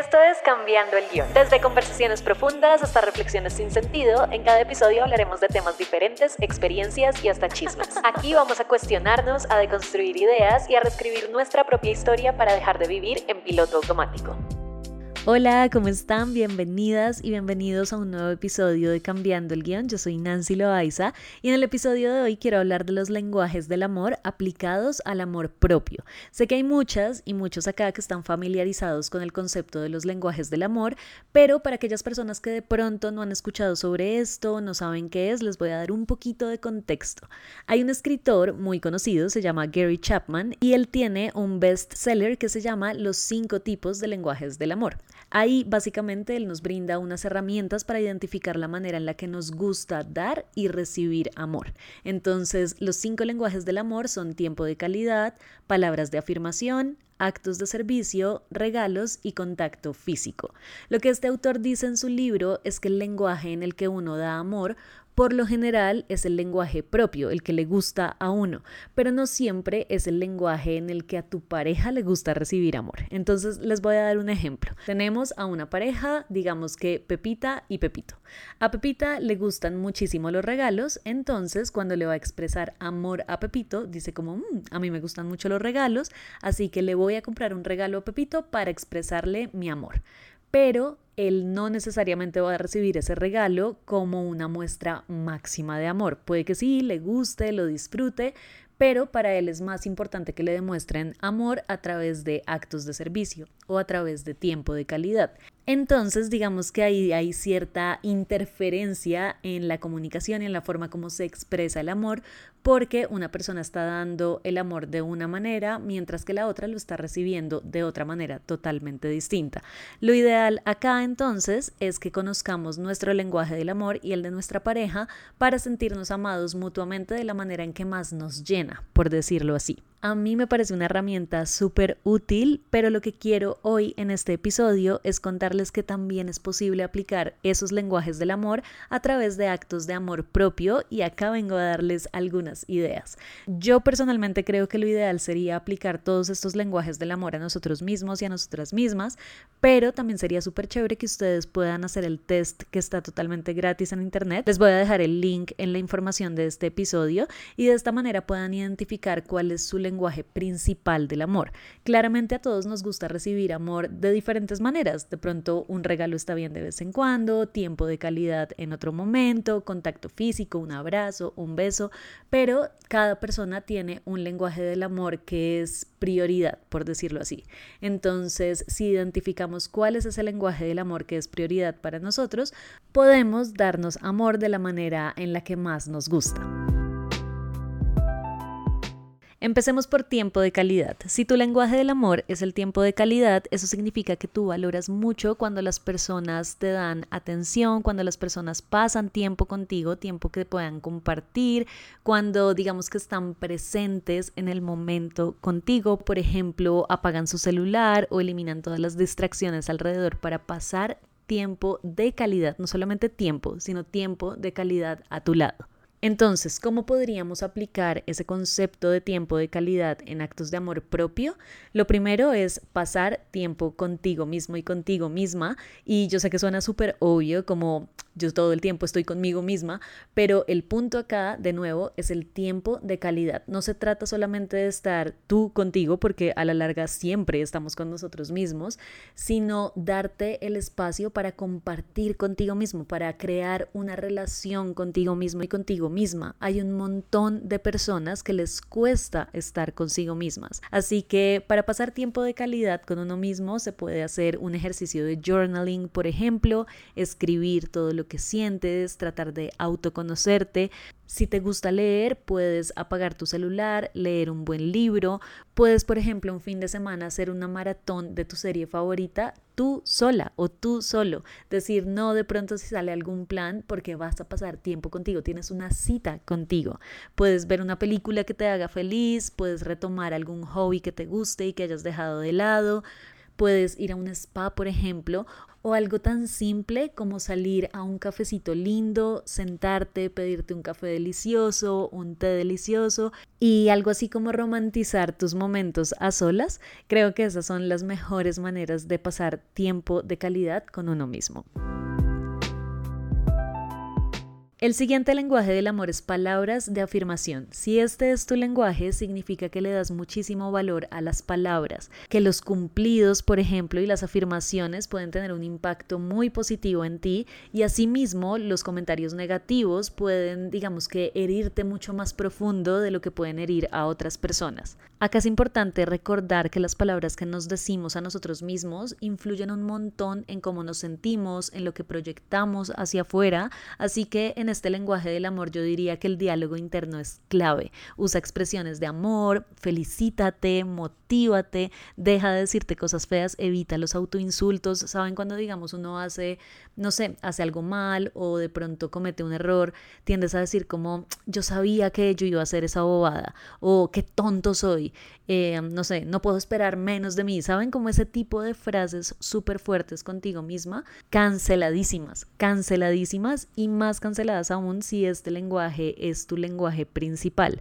Esto es Cambiando el Guión. Desde conversaciones profundas hasta reflexiones sin sentido, en cada episodio hablaremos de temas diferentes, experiencias y hasta chismes. Aquí vamos a cuestionarnos, a deconstruir ideas y a reescribir nuestra propia historia para dejar de vivir en piloto automático. Hola, ¿cómo están? Bienvenidas y bienvenidos a un nuevo episodio de Cambiando el Guión. Yo soy Nancy Loaiza y en el episodio de hoy quiero hablar de los lenguajes del amor aplicados al amor propio. Sé que hay muchas y muchos acá que están familiarizados con el concepto de los lenguajes del amor, pero para aquellas personas que de pronto no han escuchado sobre esto, no saben qué es, les voy a dar un poquito de contexto. Hay un escritor muy conocido, se llama Gary Chapman, y él tiene un bestseller que se llama Los cinco tipos de lenguajes del amor. Ahí básicamente él nos brinda unas herramientas para identificar la manera en la que nos gusta dar y recibir amor. Entonces, los cinco lenguajes del amor son tiempo de calidad, palabras de afirmación, actos de servicio, regalos y contacto físico. Lo que este autor dice en su libro es que el lenguaje en el que uno da amor por lo general es el lenguaje propio, el que le gusta a uno, pero no siempre es el lenguaje en el que a tu pareja le gusta recibir amor. Entonces les voy a dar un ejemplo. Tenemos a una pareja, digamos que Pepita y Pepito. A Pepita le gustan muchísimo los regalos, entonces cuando le va a expresar amor a Pepito, dice como, mm, a mí me gustan mucho los regalos, así que le voy a comprar un regalo a Pepito para expresarle mi amor pero él no necesariamente va a recibir ese regalo como una muestra máxima de amor. Puede que sí, le guste, lo disfrute, pero para él es más importante que le demuestren amor a través de actos de servicio o a través de tiempo de calidad. Entonces, digamos que ahí hay cierta interferencia en la comunicación y en la forma como se expresa el amor, porque una persona está dando el amor de una manera, mientras que la otra lo está recibiendo de otra manera totalmente distinta. Lo ideal acá entonces es que conozcamos nuestro lenguaje del amor y el de nuestra pareja para sentirnos amados mutuamente de la manera en que más nos llena, por decirlo así. A mí me parece una herramienta súper útil, pero lo que quiero hoy en este episodio es contarles que también es posible aplicar esos lenguajes del amor a través de actos de amor propio y acá vengo a darles algunas ideas. Yo personalmente creo que lo ideal sería aplicar todos estos lenguajes del amor a nosotros mismos y a nosotras mismas, pero también sería súper chévere que ustedes puedan hacer el test que está totalmente gratis en internet. Les voy a dejar el link en la información de este episodio y de esta manera puedan identificar cuál es su lenguaje lenguaje principal del amor. Claramente a todos nos gusta recibir amor de diferentes maneras. De pronto un regalo está bien de vez en cuando, tiempo de calidad en otro momento, contacto físico, un abrazo, un beso, pero cada persona tiene un lenguaje del amor que es prioridad, por decirlo así. Entonces, si identificamos cuál es ese lenguaje del amor que es prioridad para nosotros, podemos darnos amor de la manera en la que más nos gusta. Empecemos por tiempo de calidad. Si tu lenguaje del amor es el tiempo de calidad, eso significa que tú valoras mucho cuando las personas te dan atención, cuando las personas pasan tiempo contigo, tiempo que puedan compartir, cuando digamos que están presentes en el momento contigo, por ejemplo, apagan su celular o eliminan todas las distracciones alrededor para pasar tiempo de calidad, no solamente tiempo, sino tiempo de calidad a tu lado. Entonces, ¿cómo podríamos aplicar ese concepto de tiempo de calidad en actos de amor propio? Lo primero es pasar tiempo contigo mismo y contigo misma. Y yo sé que suena súper obvio, como yo todo el tiempo estoy conmigo misma, pero el punto acá, de nuevo, es el tiempo de calidad. No se trata solamente de estar tú contigo, porque a la larga siempre estamos con nosotros mismos, sino darte el espacio para compartir contigo mismo, para crear una relación contigo mismo y contigo misma. Hay un montón de personas que les cuesta estar consigo mismas. Así que para pasar tiempo de calidad con uno mismo se puede hacer un ejercicio de journaling, por ejemplo, escribir todo lo que sientes, tratar de autoconocerte. Si te gusta leer, puedes apagar tu celular, leer un buen libro. Puedes, por ejemplo, un fin de semana hacer una maratón de tu serie favorita tú sola o tú solo. Decir no de pronto si sale algún plan porque vas a pasar tiempo contigo, tienes una cita contigo. Puedes ver una película que te haga feliz, puedes retomar algún hobby que te guste y que hayas dejado de lado Puedes ir a un spa, por ejemplo, o algo tan simple como salir a un cafecito lindo, sentarte, pedirte un café delicioso, un té delicioso y algo así como romantizar tus momentos a solas, creo que esas son las mejores maneras de pasar tiempo de calidad con uno mismo. El siguiente lenguaje del amor es palabras de afirmación. Si este es tu lenguaje, significa que le das muchísimo valor a las palabras, que los cumplidos, por ejemplo, y las afirmaciones pueden tener un impacto muy positivo en ti y asimismo los comentarios negativos pueden, digamos que, herirte mucho más profundo de lo que pueden herir a otras personas. Acá es importante recordar que las palabras que nos decimos a nosotros mismos influyen un montón en cómo nos sentimos, en lo que proyectamos hacia afuera, así que en este lenguaje del amor yo diría que el diálogo interno es clave. Usa expresiones de amor, felicítate, motívate, deja de decirte cosas feas, evita los autoinsultos. ¿Saben cuando digamos uno hace, no sé, hace algo mal o de pronto comete un error, tiendes a decir como yo sabía que yo iba a hacer esa bobada o qué tonto soy, eh, no sé, no puedo esperar menos de mí. ¿Saben como ese tipo de frases súper fuertes contigo misma? Canceladísimas, canceladísimas y más canceladas aún si este lenguaje es tu lenguaje principal.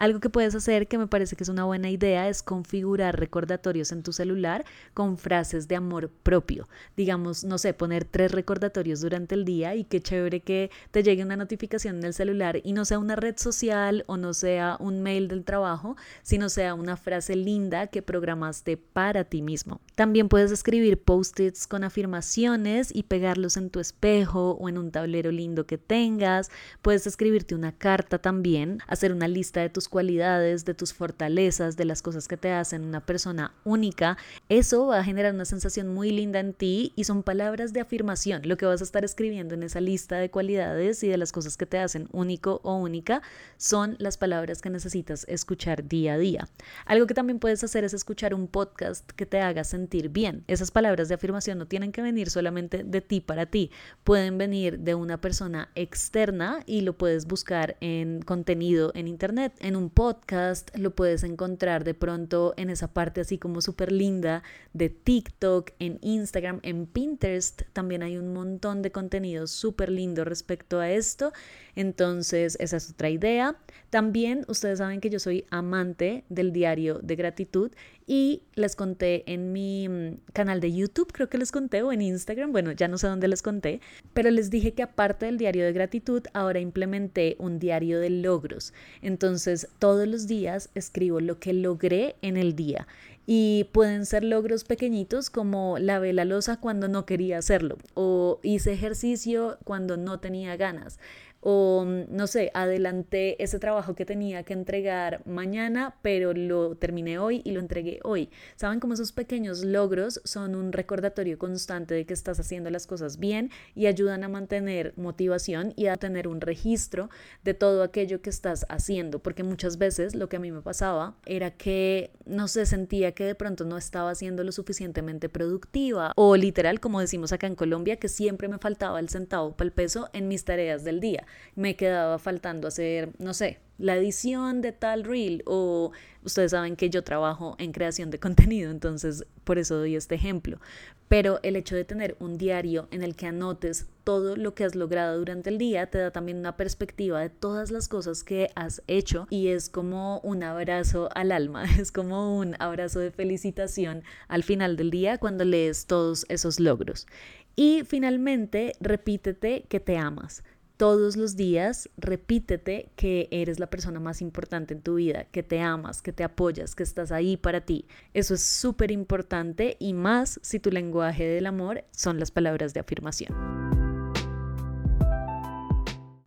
Algo que puedes hacer que me parece que es una buena idea es configurar recordatorios en tu celular con frases de amor propio. Digamos, no sé, poner tres recordatorios durante el día y qué chévere que te llegue una notificación en el celular y no sea una red social o no sea un mail del trabajo, sino sea una frase linda que programaste para ti mismo. También puedes escribir post-its con afirmaciones y pegarlos en tu espejo o en un tablero lindo que tengas. Puedes escribirte una carta también, hacer una lista de tus cualidades, de tus fortalezas, de las cosas que te hacen una persona única, eso va a generar una sensación muy linda en ti y son palabras de afirmación. Lo que vas a estar escribiendo en esa lista de cualidades y de las cosas que te hacen único o única son las palabras que necesitas escuchar día a día. Algo que también puedes hacer es escuchar un podcast que te haga sentir bien. Esas palabras de afirmación no tienen que venir solamente de ti para ti, pueden venir de una persona externa y lo puedes buscar en contenido en internet, un podcast, lo puedes encontrar de pronto en esa parte así como súper linda de TikTok, en Instagram, en Pinterest. También hay un montón de contenido súper lindo respecto a esto. Entonces, esa es otra idea. También ustedes saben que yo soy amante del diario de gratitud y les conté en mi mm, canal de YouTube, creo que les conté, o en Instagram, bueno, ya no sé dónde les conté, pero les dije que aparte del diario de gratitud, ahora implementé un diario de logros. Entonces, todos los días escribo lo que logré en el día. Y pueden ser logros pequeñitos como lavé la losa cuando no quería hacerlo o hice ejercicio cuando no tenía ganas o mm, no sé, adelanté ese trabajo que tenía que entregar mañana, pero lo terminé hoy y lo entregué hoy. Saben cómo esos pequeños logros son un recordatorio constante de que estás haciendo las cosas bien y ayudan a mantener motivación y a tener un registro de todo aquello que estás haciendo, porque muchas veces lo que a mí me pasaba era que no se sentía que de pronto no estaba siendo lo suficientemente productiva o literal, como decimos acá en Colombia, que siempre me faltaba el centavo para el peso en mis tareas del día me quedaba faltando hacer, no sé, la edición de tal reel o ustedes saben que yo trabajo en creación de contenido, entonces por eso doy este ejemplo. Pero el hecho de tener un diario en el que anotes todo lo que has logrado durante el día te da también una perspectiva de todas las cosas que has hecho y es como un abrazo al alma, es como un abrazo de felicitación al final del día cuando lees todos esos logros. Y finalmente, repítete que te amas todos los días repítete que eres la persona más importante en tu vida, que te amas, que te apoyas, que estás ahí para ti. Eso es súper importante y más si tu lenguaje del amor son las palabras de afirmación.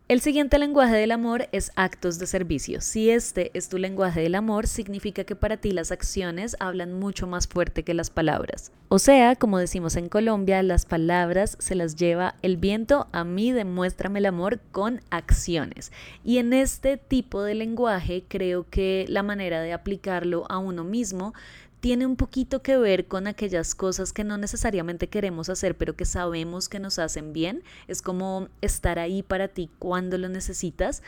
El siguiente lenguaje del amor es actos de servicio. Si este es tu lenguaje del amor, significa que para ti las acciones hablan mucho más fuerte que las palabras. O sea, como decimos en Colombia, las palabras se las lleva el viento, a mí demuéstrame el amor con acciones. Y en este tipo de lenguaje creo que la manera de aplicarlo a uno mismo tiene un poquito que ver con aquellas cosas que no necesariamente queremos hacer, pero que sabemos que nos hacen bien. Es como estar ahí para ti cuando lo necesitas.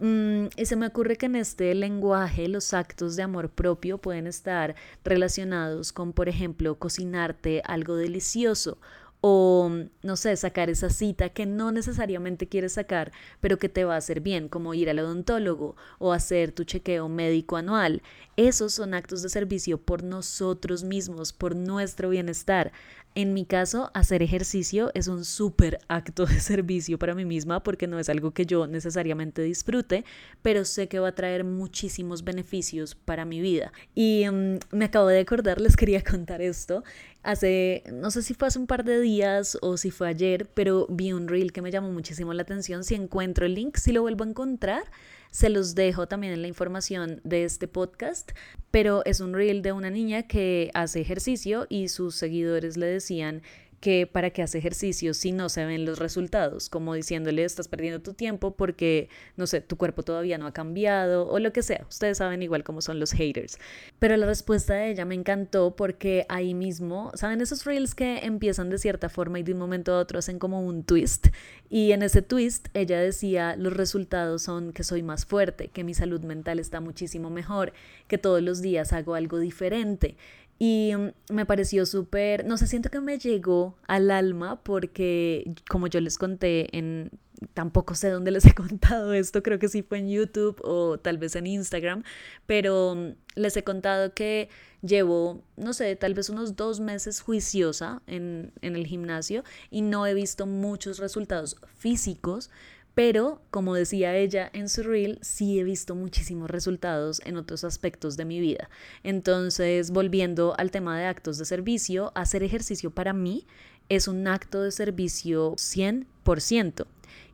Mm, y se me ocurre que en este lenguaje los actos de amor propio pueden estar relacionados con, por ejemplo, cocinarte algo delicioso o, no sé, sacar esa cita que no necesariamente quieres sacar, pero que te va a hacer bien, como ir al odontólogo o hacer tu chequeo médico anual. Esos son actos de servicio por nosotros mismos, por nuestro bienestar. En mi caso, hacer ejercicio es un súper acto de servicio para mí misma porque no es algo que yo necesariamente disfrute, pero sé que va a traer muchísimos beneficios para mi vida. Y mm, me acabo de acordar, les quería contar esto. Hace, no sé si fue hace un par de días o si fue ayer, pero vi un reel que me llamó muchísimo la atención. Si encuentro el link, si lo vuelvo a encontrar, se los dejo también en la información de este podcast, pero es un reel de una niña que hace ejercicio y sus seguidores le decían que para qué hace ejercicio si no se ven los resultados, como diciéndole estás perdiendo tu tiempo porque, no sé, tu cuerpo todavía no ha cambiado o lo que sea. Ustedes saben igual cómo son los haters. Pero la respuesta de ella me encantó porque ahí mismo, ¿saben esos reels que empiezan de cierta forma y de un momento a otro hacen como un twist? Y en ese twist ella decía, los resultados son que soy más fuerte, que mi salud mental está muchísimo mejor, que todos los días hago algo diferente. Y mm, me pareció súper, no sé, siento que me llegó al alma porque como yo les conté en, tampoco sé dónde les he contado esto, creo que sí fue en YouTube o tal vez en Instagram, pero mm, les he contado que llevo, no sé, tal vez unos dos meses juiciosa en, en el gimnasio y no he visto muchos resultados físicos, pero, como decía ella en su reel, sí he visto muchísimos resultados en otros aspectos de mi vida. Entonces, volviendo al tema de actos de servicio, hacer ejercicio para mí es un acto de servicio 100%.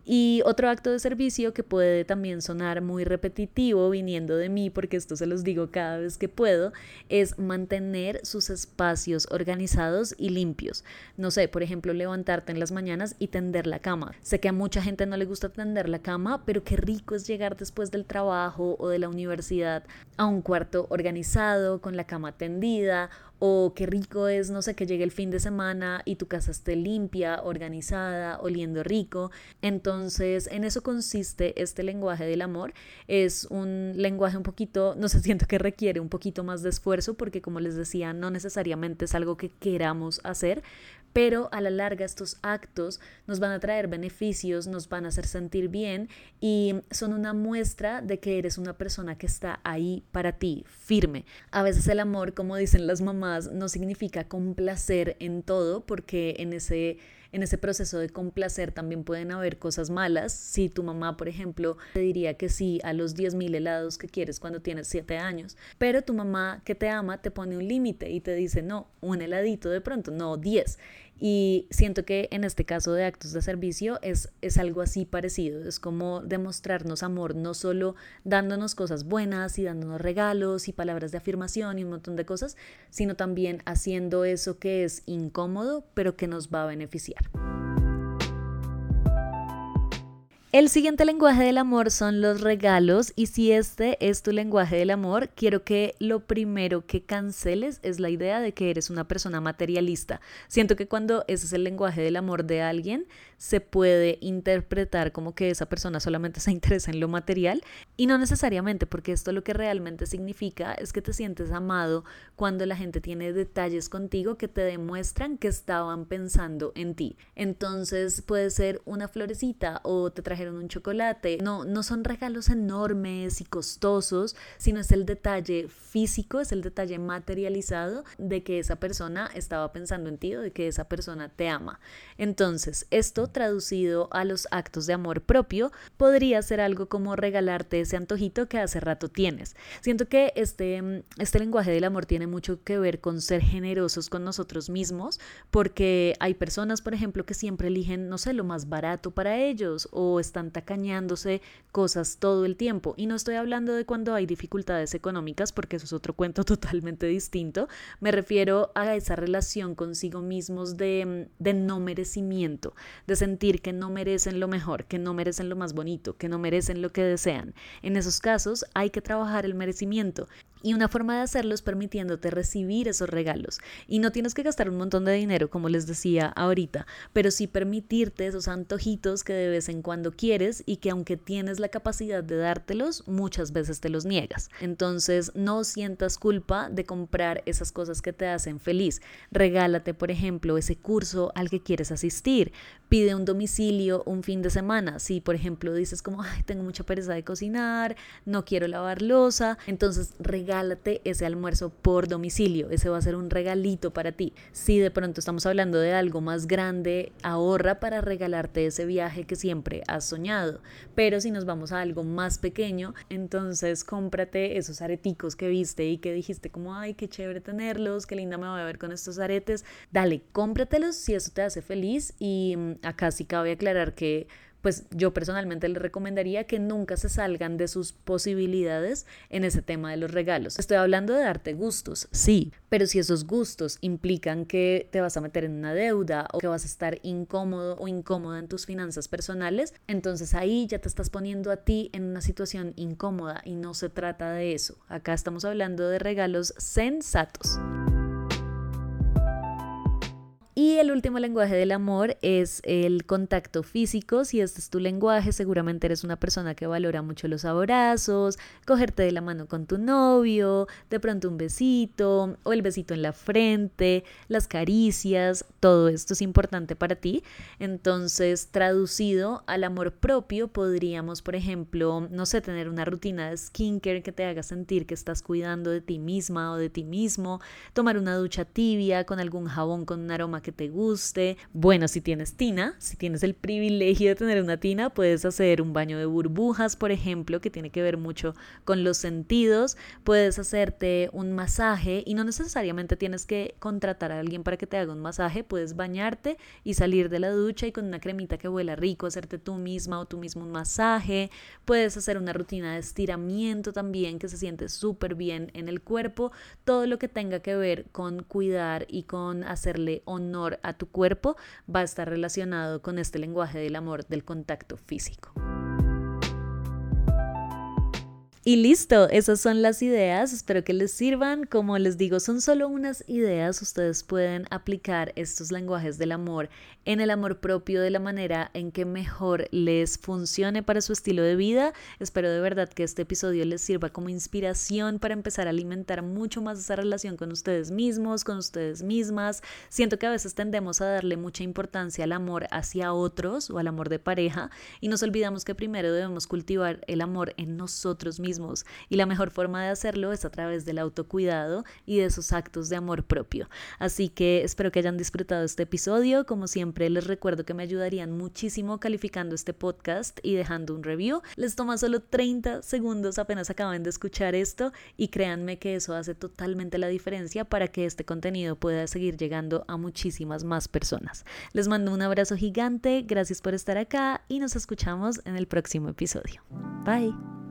Y otro acto de servicio que puede también sonar muy repetitivo viniendo de mí, porque esto se los digo cada vez que puedo, es mantener sus espacios organizados y limpios. No sé, por ejemplo, levantarte en las mañanas y tender la cama. Sé que a mucha gente no le gusta tender la cama, pero qué rico es llegar después del trabajo o de la universidad a un cuarto organizado, con la cama tendida o qué rico es, no sé, que llegue el fin de semana y tu casa esté limpia, organizada, oliendo rico. Entonces, en eso consiste este lenguaje del amor. Es un lenguaje un poquito, no sé, siento que requiere un poquito más de esfuerzo porque como les decía, no necesariamente es algo que queramos hacer, pero a la larga estos actos nos van a traer beneficios, nos van a hacer sentir bien y son una muestra de que eres una persona que está ahí para ti, firme. A veces el amor, como dicen las mamás, no significa complacer en todo porque en ese en ese proceso de complacer también pueden haber cosas malas. Si tu mamá, por ejemplo, te diría que sí a los 10.000 helados que quieres cuando tienes 7 años, pero tu mamá que te ama te pone un límite y te dice, no, un heladito de pronto, no 10. Y siento que en este caso de actos de servicio es, es algo así parecido, es como demostrarnos amor, no solo dándonos cosas buenas y dándonos regalos y palabras de afirmación y un montón de cosas, sino también haciendo eso que es incómodo, pero que nos va a beneficiar. El siguiente lenguaje del amor son los regalos y si este es tu lenguaje del amor, quiero que lo primero que canceles es la idea de que eres una persona materialista. Siento que cuando ese es el lenguaje del amor de alguien, se puede interpretar como que esa persona solamente se interesa en lo material y no necesariamente, porque esto lo que realmente significa es que te sientes amado cuando la gente tiene detalles contigo que te demuestran que estaban pensando en ti. Entonces puede ser una florecita o te trajeron un chocolate. No, no son regalos enormes y costosos, sino es el detalle físico, es el detalle materializado de que esa persona estaba pensando en ti o de que esa persona te ama. Entonces, esto traducido a los actos de amor propio, podría ser algo como regalarte ese antojito que hace rato tienes. Siento que este, este lenguaje del amor tiene mucho que ver con ser generosos con nosotros mismos, porque hay personas, por ejemplo, que siempre eligen, no sé, lo más barato para ellos o están tacañándose cosas todo el tiempo. Y no estoy hablando de cuando hay dificultades económicas, porque eso es otro cuento totalmente distinto. Me refiero a esa relación consigo mismos de, de no merecimiento, de sentir que no merecen lo mejor, que no merecen lo más bonito, que no merecen lo que desean. En esos casos hay que trabajar el merecimiento Y una forma de hacerlo es permitiéndote recibir esos regalos. Y no tienes que gastar un montón de dinero, como les decía ahorita, pero sí permitirte esos antojitos que de vez en cuando quieres y que aunque tienes la capacidad de dártelos, muchas veces te los niegas. Entonces no sientas culpa de comprar esas cosas que te hacen feliz. Regálate, por ejemplo, ese curso al que quieres asistir. Pide un domicilio un fin de semana. Si, por ejemplo, dices como, ay, tengo mucha pereza de cocinar, no quiero lavar losa, entonces regálate regálate ese almuerzo por domicilio. Ese va a ser un regalito para ti. Si de pronto estamos hablando de algo más grande, ahorra para regalarte ese viaje que siempre has soñado. Pero si nos vamos a algo más pequeño, entonces cómprate esos areticos que viste y que dijiste como, ay, qué chévere tenerlos, qué linda me voy a ver con estos aretes. Dale, cómpratelos si eso te hace feliz. Y mm, acá sí cabe aclarar que pues yo personalmente les recomendaría que nunca se salgan de sus posibilidades en ese tema de los regalos. Estoy hablando de darte gustos, sí, pero si esos gustos implican que te vas a meter en una deuda o que vas a estar incómodo o incómoda en tus finanzas personales, entonces ahí ya te estás poniendo a ti en una situación incómoda y no se trata de eso. Acá estamos hablando de regalos sensatos. Y el último lenguaje del amor es el contacto físico. Si este es tu lenguaje, seguramente eres una persona que valora mucho los abrazos, cogerte de la mano con tu novio, de pronto un besito o el besito en la frente, las caricias, todo esto es importante para ti. Entonces, traducido al amor propio, podríamos, por ejemplo, no sé, tener una rutina de skincare que te haga sentir que estás cuidando de ti misma o de ti mismo, tomar una ducha tibia con algún jabón con un aroma que te guste. Bueno, si tienes tina, si tienes el privilegio de tener una tina, puedes hacer un baño de burbujas, por ejemplo, que tiene que ver mucho con los sentidos. Puedes hacerte un masaje y no necesariamente tienes que contratar a alguien para que te haga un masaje. Puedes bañarte y salir de la ducha y con una cremita que huela rico, hacerte tú misma o tú mismo un masaje. Puedes hacer una rutina de estiramiento también que se siente súper bien en el cuerpo. Todo lo que tenga que ver con cuidar y con hacerle honor a tu cuerpo va a estar relacionado con este lenguaje del amor del contacto físico. Y listo, esas son las ideas, espero que les sirvan. Como les digo, son solo unas ideas, ustedes pueden aplicar estos lenguajes del amor en el amor propio de la manera en que mejor les funcione para su estilo de vida. Espero de verdad que este episodio les sirva como inspiración para empezar a alimentar mucho más esa relación con ustedes mismos, con ustedes mismas. Siento que a veces tendemos a darle mucha importancia al amor hacia otros o al amor de pareja y nos olvidamos que primero debemos cultivar el amor en nosotros mismos y la mejor forma de hacerlo es a través del autocuidado y de esos actos de amor propio. Así que espero que hayan disfrutado este episodio. Como siempre, les recuerdo que me ayudarían muchísimo calificando este podcast y dejando un review. Les toma solo 30 segundos apenas acaban de escuchar esto y créanme que eso hace totalmente la diferencia para que este contenido pueda seguir llegando a muchísimas más personas. Les mando un abrazo gigante, gracias por estar acá y nos escuchamos en el próximo episodio. Bye.